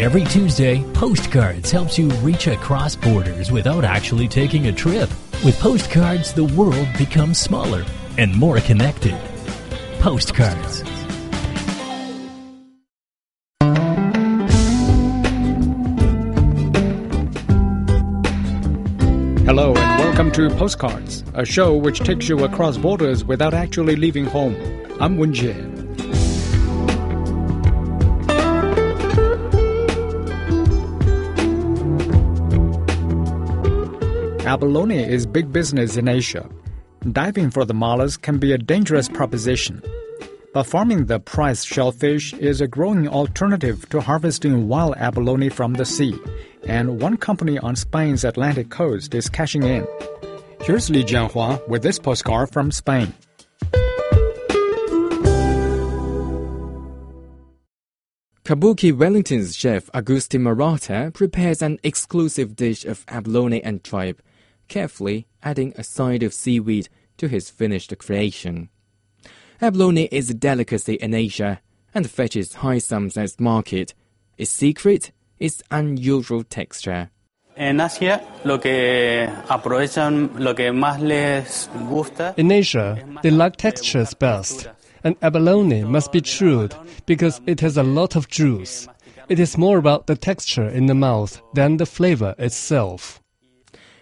Every Tuesday, Postcards helps you reach across borders without actually taking a trip. With Postcards, the world becomes smaller and more connected. Postcards. Hello and welcome to Postcards, a show which takes you across borders without actually leaving home. I'm Wen Jie. Abalone is big business in Asia. Diving for the mollusk can be a dangerous proposition. But farming the prized shellfish is a growing alternative to harvesting wild abalone from the sea, and one company on Spain's Atlantic coast is cashing in. Here's Li Jianhua with this postcard from Spain. Kabuki Wellington's chef Agustin Marata prepares an exclusive dish of abalone and tripe, carefully adding a side of seaweed to his finished creation. Abalone is a delicacy in Asia and fetches high sums at market. Its secret is unusual texture. En Asia, lo que aprovechan, lo que más les gusta. In Asia, they like textures best, and abalone must be chewed because it has a lot of juice. It is more about the texture in the mouth than the flavor itself.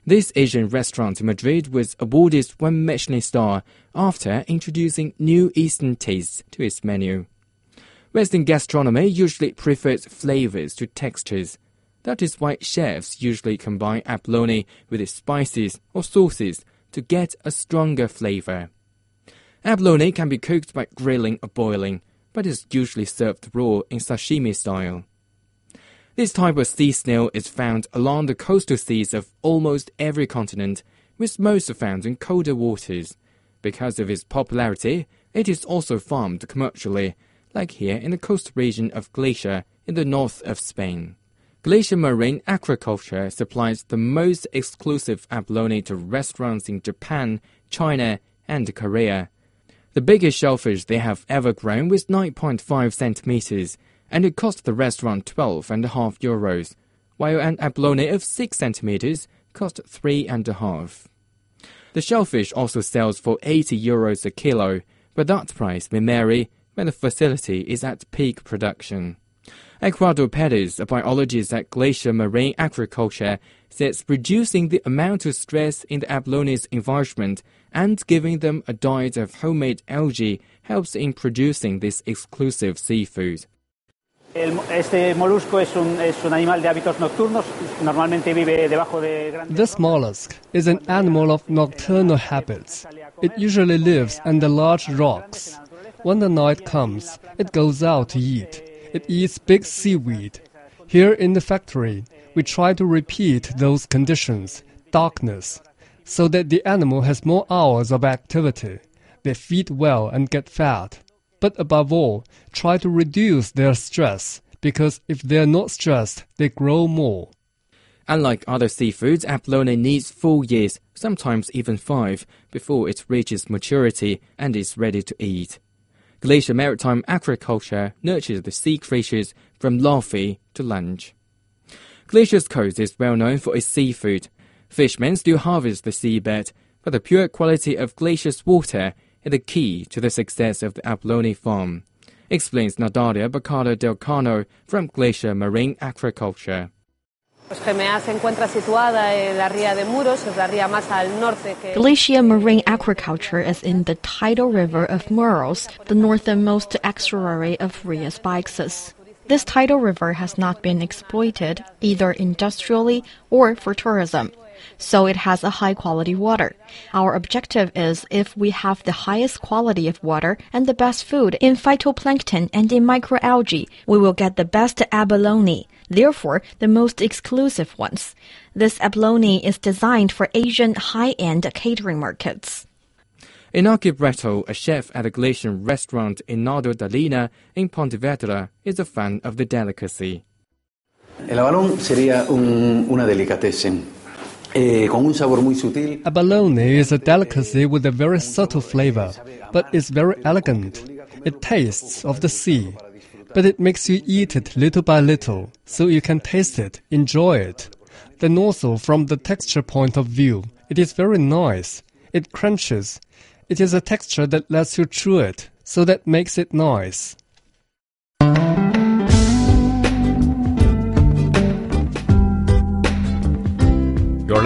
This Asian restaurant in Madrid was awarded one Michelin star after introducing new Eastern tastes to its menu. Western gastronomy usually prefers flavors to textures. That is why chefs usually combine abalone with its spices or sauces to get a stronger flavor. Abalone can be cooked by grilling or boiling, but is usually served raw in sashimi style. This type of sea snail is found along the coastal seas of almost every continent, with most found in colder waters. Because of its popularity, it is also farmed commercially, like here in the coastal region of Galicia in the north of Spain. Galicia Marine Aquaculture supplies the most exclusive abalone to restaurants in Japan, China, and Korea. The biggest shellfish they have ever grown was 9.5 centimeters, and it cost the restaurant 12.5 euros, while an abalone of 6 centimeters cost 3.5. The shellfish also sells for 80 euros a kilo, but that price may vary when the facility is at peak production. Ecuador Perez, a biologist at Galicia Marine Aquaculture, says reducing the amount of stress in the abalone's environment and giving them a diet of homemade algae helps in producing this exclusive seafood. Este molusco es un, es un animal de hábitos nocturnos, normalmente vive debajo de grandes This mollusk is an animal of nocturnal habits. It usually lives under large rocks. When the night comes, it goes out to eat. It eats big seaweed. Here in the factory, we try to repeat those conditions, darkness, so that the animal has more hours of activity. They feed well and get fat. But above all, try to reduce their stress, because if they're not stressed, they grow more. Unlike other seafoods, abalone needs four years, sometimes even five, before it reaches maturity and is ready to eat. Galicia Maritime Aquaculture nurtures the sea creatures from larvae to lunch. Galicia's coast is well known for its seafood. Fishermen still harvest the seabed, but the pure quality of Galicia's water is the key to the success of the abalone farm, explains Nadalia Bacaro del Cano from Galicia Marine Aquaculture. GMA se encuentra situada en la ría de Muros, es la ría más al norte que... Galicia Marine Aquaculture is in the tidal river of Muros, the northernmost estuary of Rias Baixas. This tidal river has not been exploited either industrially or for tourism, so it has a high quality water. Our objective is if we have the highest quality of water and the best food in phytoplankton and in microalgae, we will get the best abalone, therefore the most exclusive ones. This abalone is designed for Asian high-end catering markets. Inaki Breto, a chef at a Galician restaurant in Nardo Dalina in Pontevedra, is a fan of the delicacy. El abalón sería un- una delicatessen, eh, sutil. Abalone is a delicacy with a very subtle flavor, but it's very elegant. It tastes of the sea. but it makes you eat it little by little, so you can taste it, enjoy it. Then also from the texture point of view, it is very nice. It crunches. It is a texture that lets you chew it, so that makes it nice.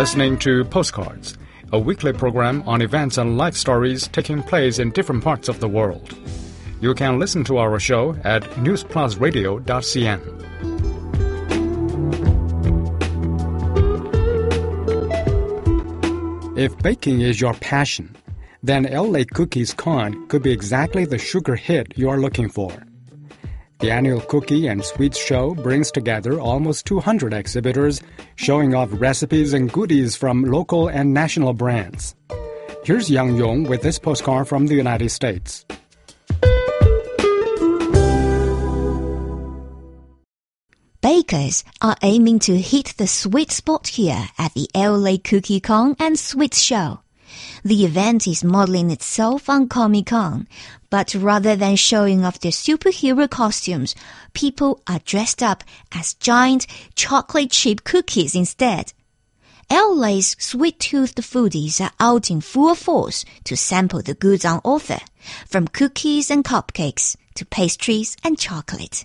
Listening to Postcards, a weekly program on events and life stories taking place in different parts of the world. You can listen to our show at newsplusradio.cn. If baking is your passion, then LA Cookie Con could be exactly the sugar hit you are looking for. The annual Cookie and Sweets Show brings together almost 200 exhibitors showing off recipes and goodies from local and national brands. Here's Yang Yong with this postcard from the United States. Bakers are aiming to hit the sweet spot here at the LA Cookie Con and Sweets Show. The event is modeling itself on Comic Con, but rather than showing off their superhero costumes, people are dressed up as giant chocolate chip cookies instead. LA's sweet-toothed foodies are out in full force to sample the goods on offer, from cookies and cupcakes to pastries and chocolate.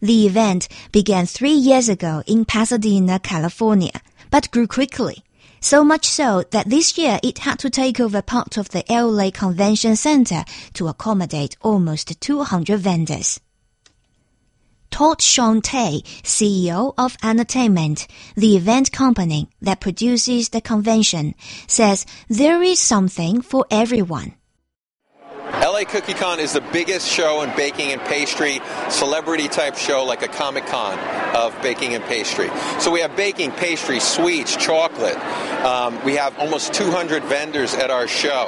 The event began three years ago in Pasadena, California, but grew quickly. So much so that this year it had to take over part of the LA Convention Center to accommodate almost 200 vendors. Todd Sean Tay, CEO of Entertainment, the event company that produces the convention, says there is something for everyone. LA Cookie Con is the biggest show in baking and pastry, celebrity type show like a Comic Con of baking and pastry. So we have baking, pastry, sweets, chocolate. Um, we have almost 200 vendors at our show.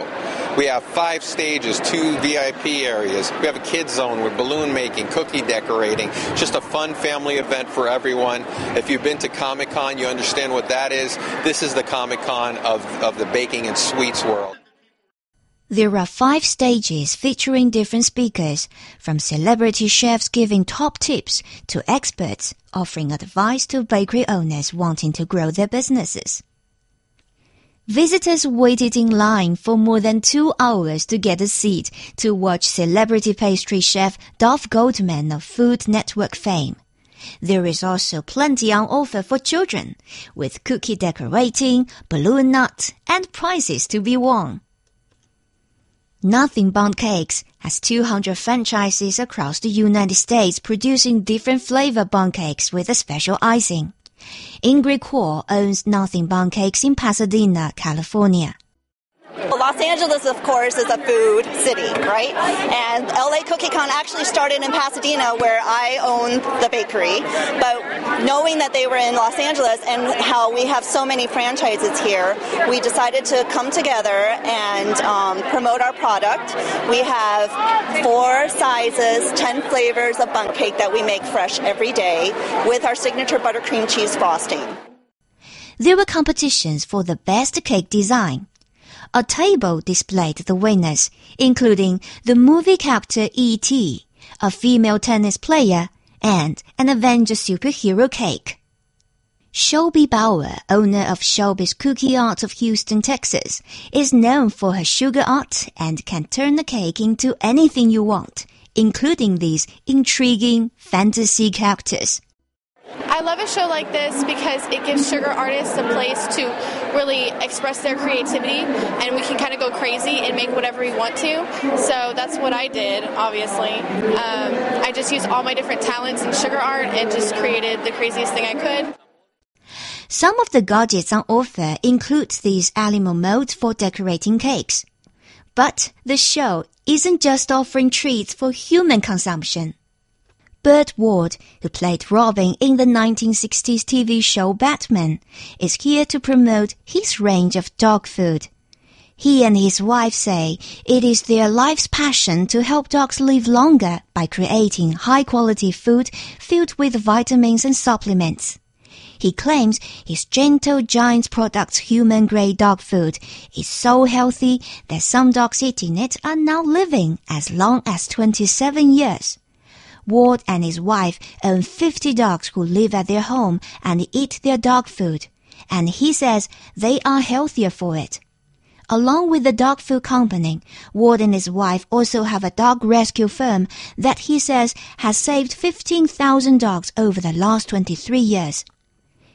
We have five stages, two VIP areas. We have a kids zone with balloon making, cookie decorating. Just a fun family event for everyone. If you've been to Comic Con, you understand what that is. This is the Comic Con of, of the baking and sweets world. There are five stages featuring different speakers, from celebrity chefs giving top tips to experts offering advice to bakery owners wanting to grow their businesses. Visitors waited in line for more than two hours to get a seat to watch celebrity pastry chef Duff Goldman of Food Network fame. There is also plenty on offer for children, with cookie decorating, balloon nut, and prizes to be won. Nothing Bundt Cakes has 200 franchises across the United States producing different flavor Bundt cakes with a special icing. Ingrid Kuo owns Nothing Bundt Cakes in Pasadena, California. Los Angeles, of course, is a food city, right? And LA Cookie Con actually started in Pasadena, where I own the bakery. But knowing that they were in Los Angeles and how we have so many franchises here, we decided to come together and um, promote our product. We have four sizes, 10 flavors of Bundt cake that we make fresh every day with our signature buttercream cheese frosting. There were competitions for the best cake design a table displayed the winners, including the movie character E.T., a female tennis player, and an Avenger superhero cake. Shelby Bauer, owner of Shelby's Cookie Art of Houston, Texas, is known for her sugar art and can turn the cake into anything you want, including these intriguing fantasy characters. I love a show like this because it gives sugar artists a place to really express their creativity and we can kind of go crazy and make whatever we want to. So that's what I did, obviously. Um, I just used all my different talents in sugar art and just created the craziest thing I could. Some of the gadgets on offer include these animal molds for decorating cakes. But the show isn't just offering treats for human consumption. Burt Ward, who played Robin in the 1960s TV show Batman, is here to promote his range of dog food. He and his wife say it is their life's passion to help dogs live longer by creating high quality food filled with vitamins and supplements. He claims his Gentle Giant Products human grade dog food is so healthy that some dogs eating it are now living as long as 27 years. Ward and his wife own 50 dogs who live at their home and eat their dog food, and he says they are healthier for it. Along with the dog food company, Ward and his wife also have a dog rescue firm that he says has saved 15,000 dogs over the last 23 years.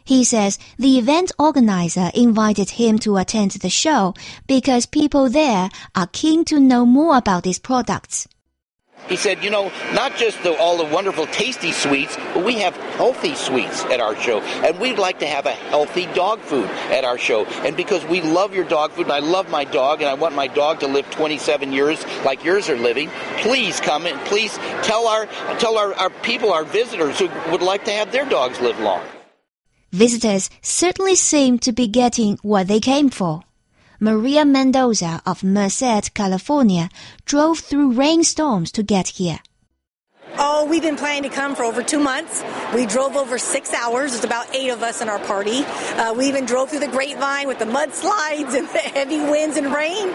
He says the event organizer invited him to attend the show because people there are keen to know more about his products. He said, you know, not just the, all the wonderful tasty sweets, but we have healthy sweets at our show. And we'd like to have a healthy dog food at our show. And because we love your dog food, and I love my dog, and I want my dog to live 27 years like yours are living, please come and please tell our, tell our, our people, our visitors who would like to have their dogs live long. Visitors certainly seem to be getting what they came for. Maria Mendoza of Merced, California, drove through rainstorms to get here. Oh, we've been planning to come for over two months. We drove over six hours. There's about eight of us in our party. Uh, we even drove through the grapevine with the mudslides and the heavy winds and rain,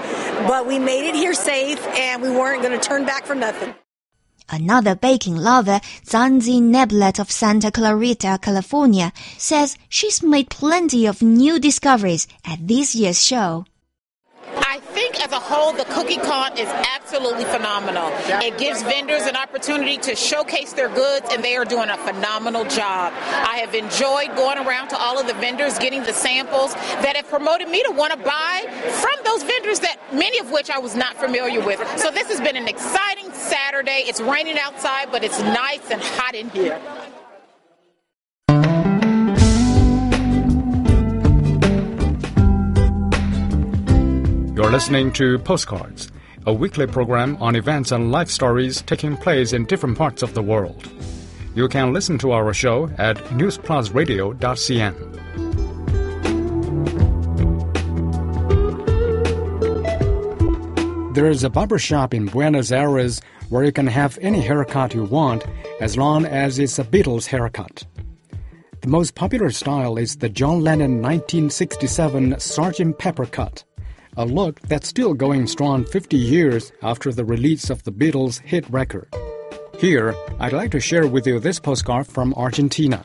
but we made it here safe and we weren't going to turn back for nothing. Another baking lover, Zanzi Neblet of Santa Clarita, California, says she's made plenty of new discoveries at this year's show. Think as a whole, the Cookie Con is absolutely phenomenal. It gives vendors an opportunity to showcase their goods, and they are doing a phenomenal job. I have enjoyed going around to all of the vendors, getting the samples that have promoted me to want to buy from those vendors that many of which I was not familiar with. So this has been an exciting Saturday. It's raining outside, but it's nice and hot in here. You're listening to Postcards, a weekly program on events and life stories taking place in different parts of the world. You can listen to our show at newsplusradio.cn. There is a barber shop in Buenos Aires where you can have any haircut you want as long as it's a Beatles haircut. The most popular style is the John Lennon 1967 Sgt. Pepper cut a look that's still going strong 50 years after the release of the Beatles' hit record. Here, I'd like to share with you this postcard from Argentina.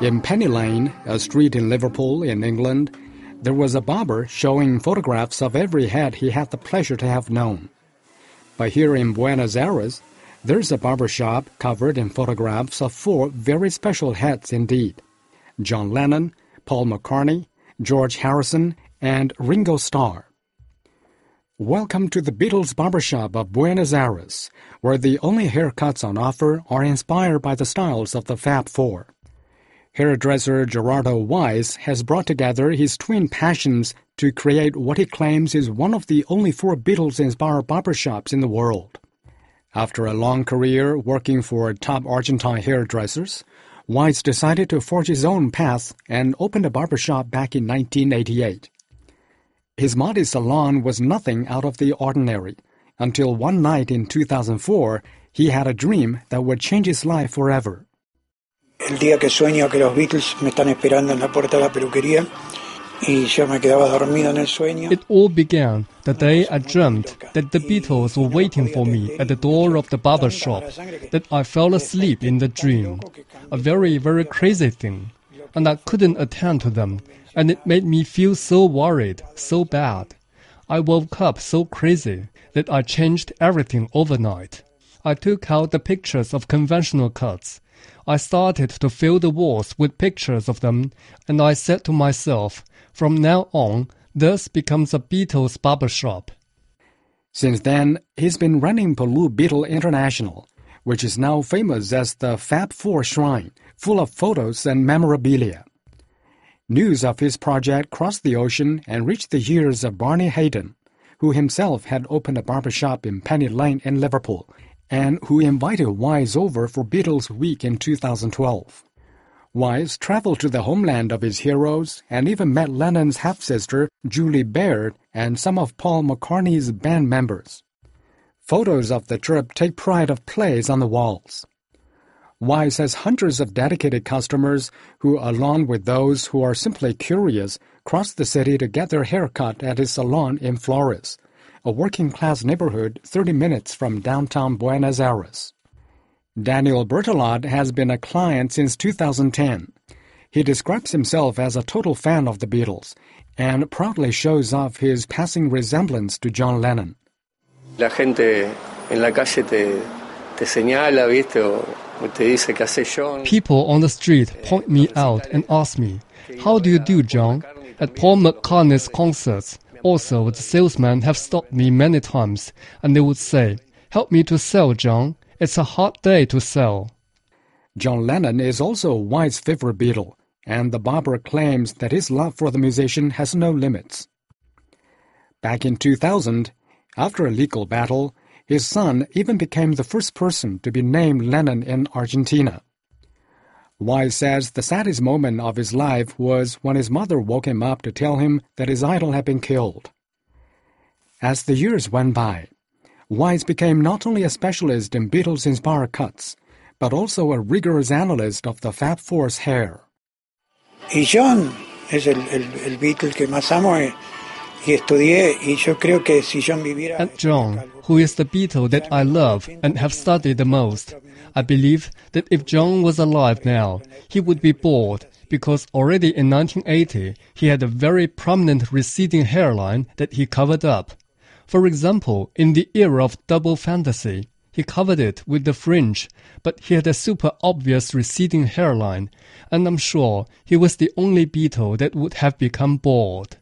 In Penny Lane, a street in Liverpool, in England, there was a barber showing photographs of every head he had the pleasure to have known. But here in Buenos Aires, there's a barber shop covered in photographs of four very special heads indeed John Lennon, Paul McCartney, George Harrison, and Ringo Starr. Welcome to the Beatles Barbershop of Buenos Aires, where the only haircuts on offer are inspired by the styles of the Fab Four. Hairdresser Gerardo Wise has brought together his twin passions to create what he claims is one of the only four Beatles-inspired barbershops in the world. After a long career working for top Argentine hairdressers, Wise decided to forge his own path and opened a barbershop back in 1988. His modest salon was nothing out of the ordinary until one night in 2004 he had a dream that would change his life forever. El día que sueño que los Beatles me están esperando en la puerta de la peluquería It all began the day I dreamt that the Beatles were waiting for me at the door of the barber shop, that I fell asleep in the dream. A very, very crazy thing. And I couldn't attend to them, and it made me feel so worried, so bad. I woke up so crazy that I changed everything overnight. I took out the pictures of conventional cuts. I started to fill the walls with pictures of them, and I said to myself, from now on, this becomes a Beatles barbershop. Since then, he's been running Blue Beetle International, which is now famous as the Fab Four Shrine, full of photos and memorabilia. News of his project crossed the ocean and reached the ears of Barney Hayden, who himself had opened a barbershop in Penny Lane in Liverpool, and who invited Wise over for Beatles Week in 2012. Wise traveled to the homeland of his heroes and even met Lennon's half-sister, Julia Baird, and some of Paul McCartney's band members. Photos of the trip take pride of place on the walls. Wise has hundreds of dedicated customers who, along with those who are simply curious, cross the city to get their hair cut at his salon in Flores, a working class neighborhood 30 minutes from downtown Buenos Aires. Daniel Bertolot has been a client since 2010. He describes himself as a total fan of the Beatles and proudly shows off his passing resemblance to John Lennon. La gente en la calle te, te señala, ¿viste? O, People on the street point me out and ask me, How do you do, John? At Paul McCartney's concerts, also the salesmen have stopped me many times and they would say, Help me to sell, John. It's a hard day to sell. John Lennon is also Wise's favorite Beatle, and the barber claims that his love for the musician has no limits. Back in 2000, after a legal battle, his son even became the first person to be named Lennon in Argentina. Wise says the saddest moment of his life was when his mother woke him up to tell him that his idol had been killed. As the years went by, Wise became not only a specialist in Beatles inspired cuts, but also a rigorous analyst of the Fab Four's hair. Y John es el, el, el Beatle que más amo. Eh. And John, who is the Beatle that I love and have studied the most, I believe that if John was alive now, he would be bored because already in 1980 he had a very prominent receding hairline that he covered up. For example, in the era of double fantasy, he covered it with the fringe, but he had a super obvious receding hairline, and I'm sure he was the only Beatle that would have become bald.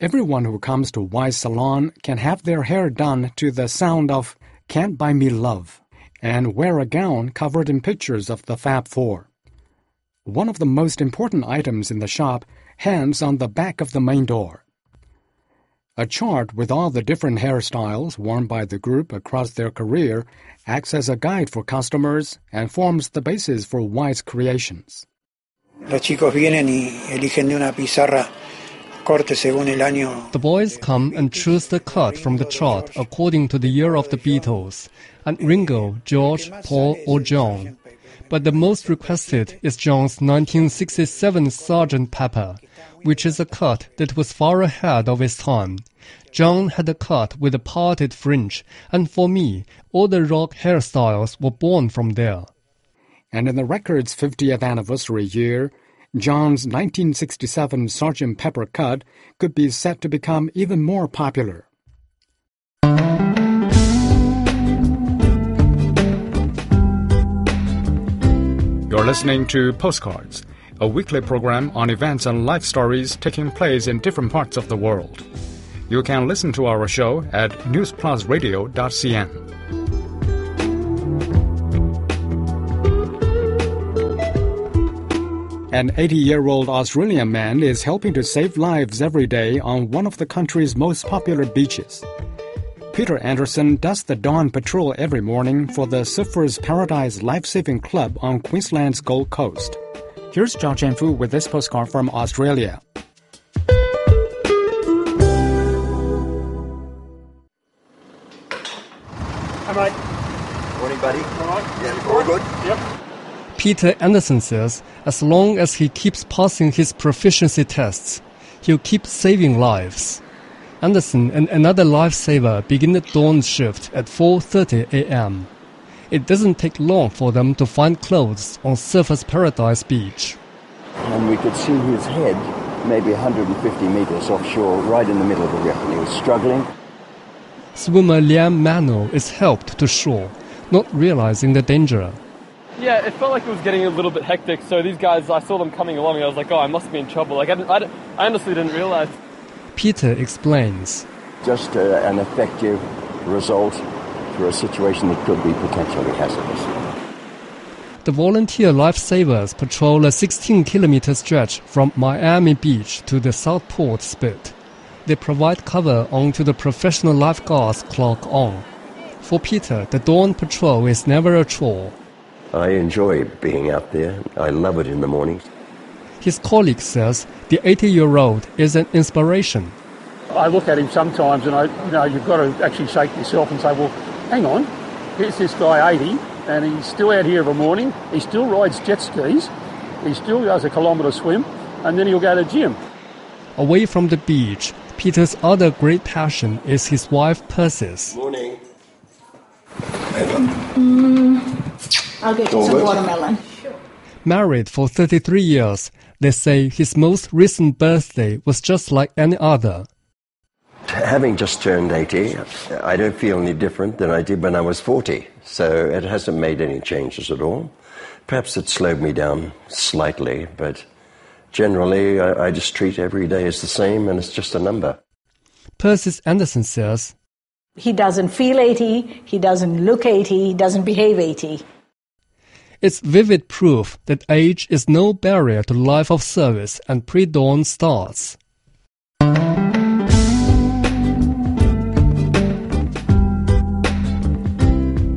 Everyone who comes to Wise Salon can have their hair done to the sound of Can't Buy Me Love and wear a gown covered in pictures of the Fab Four. One of the most important items in the shop hangs on the back of the main door. A chart with all the different hairstyles worn by the group across their career acts as a guide for customers and forms the basis for Wise creations. Los chicos vienen y eligen de una pizarra the boys come and choose the cut from the chart according to the year of the Beatles, and Ringo, George, Paul, or John. But the most requested is John's 1967 Sgt. Pepper, which is a cut that was far ahead of its time. John had a cut with a parted fringe, and for me, all the rock hairstyles were born from there. And in the record's 50th anniversary year, John's 1967 Sgt. Pepper cut could be said to become even more popular. You're listening to Postcards, a weekly program on events and life stories taking place in different parts of the world. You can listen to our show at newsplusradio.cn. An 80 year old Australian man is helping to save lives every day on one of the country's most popular beaches. Peter Anderson does the dawn patrol every morning for the Surfers Paradise Life Saving Club on Queensland's Gold Coast. Here's Zhao Jianfu with this postcard from Australia. Hi, mate. Morning, buddy. All right. Yeah, all good? Yep. Peter Anderson says as long as he keeps passing his proficiency tests, he'll keep saving lives. Anderson and another lifesaver begin the dawn shift at 4.30 a.m. It doesn't take long for them to find clothes on Surfers Paradise Beach. And we could see his head maybe 150 meters offshore, right in the middle of the rip, and he was struggling. Swimmer Liam Mano is helped to shore, not realizing the danger. Yeah, it felt like it was getting a little bit hectic. So these guys, I saw them coming along, and I was like, "Oh, I must be in trouble." Like I, I, I honestly didn't realize. Peter explains. Just uh, an effective result for a situation that could be potentially hazardous. The volunteer lifesavers patrol a 16 kilometer stretch from Miami Beach to the Southport Spit. They provide cover onto the professional lifeguards clock on. For Peter, the dawn patrol is never a chore. I enjoy being out there. I love it in the mornings. His colleague says the 80 year old is an inspiration. I look at him sometimes and I, you know, you've got to actually shake yourself and say, well, hang on, here's this guy 80 and he's still out here of a morning. He still rides jet skis. He still does a kilometre swim, and then he'll go to the gym. Away from the beach, Peter's other great passion is his wife Persis. Morning. Mm, I'll get you some watermelon. Married for 33 years, they say his most recent birthday was just like any other. Having just turned 80, I don't feel any different than I did when I was 40. So it hasn't made any changes at all. Perhaps it slowed me down slightly, but generally I, I just treat every day as the same and it's just a number. Persis Anderson says, He doesn't feel 80, he doesn't look 80, he doesn't behave 80. It's vivid proof that age is no barrier to life of service and pre-dawn starts.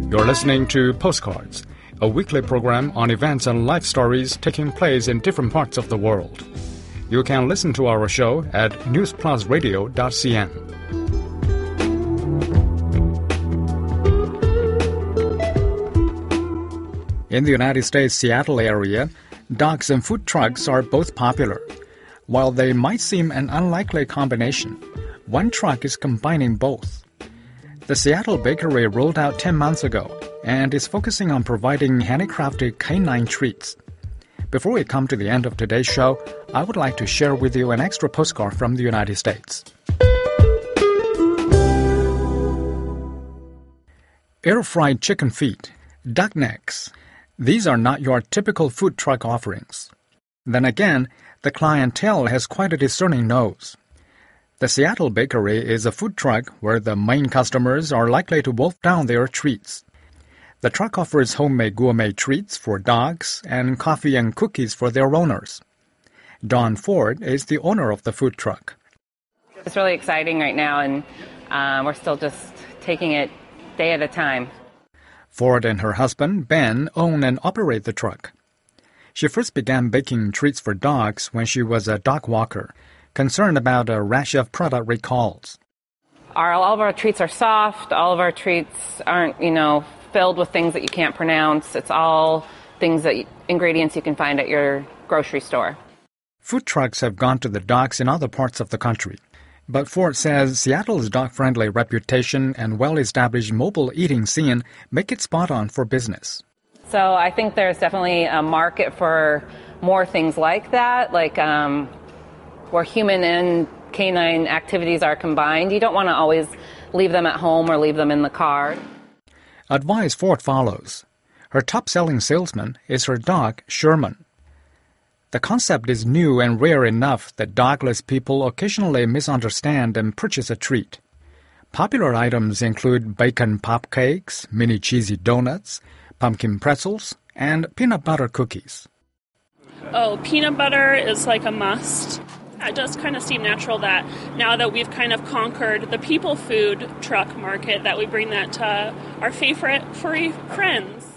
You're listening to Postcards, a weekly program on events and life stories taking place in different parts of the world. You can listen to our show at newsplusradio.cn. In the United States Seattle area, dogs and food trucks are both popular. While they might seem an unlikely combination, one truck is combining both. The Seattle Barkery rolled out 10 months ago and is focusing on providing handicrafted canine treats. Before we come to the end of today's show, I would like to share with you an extra postcard from the United States. Air fried chicken feet, duck necks. These are not your typical food truck offerings. Then again, the clientele has quite a discerning nose. The Seattle Barkery is a food truck where the main customers are likely to wolf down their treats. The truck offers homemade gourmet treats for dogs and coffee and cookies for their owners. Dawn Ford is the owner of the food truck. It's really exciting right now, and um, we're still just taking it day at a time. Ford and her husband, Ben, own and operate the truck. She first began baking treats for dogs when she was a dog walker concerned about a rash of product recalls. Our, all of our treats are soft. All of our treats aren't, you know, filled with things that you can't pronounce. It's all things that ingredients you can find at your grocery store. Food trucks have gone to the docks in other parts of the country. But Ford says Seattle's dog friendly reputation and well established mobile eating scene make it spot on for business. So I think there's definitely a market for more things like that, like um, where human and canine activities are combined. You don't want to always leave them at home or leave them in the car. Advice Ford follows. Her top selling salesman is her dog, Sherman. The concept is new and rare enough that dogless people occasionally misunderstand and purchase a treat. Popular items include bacon pop cakes, mini cheesy donuts, pumpkin pretzels, and peanut butter cookies. Oh, peanut butter is like a must. It does kind of seem natural that now that we've kind of conquered the people food truck market, that we bring that to our favorite furry friends.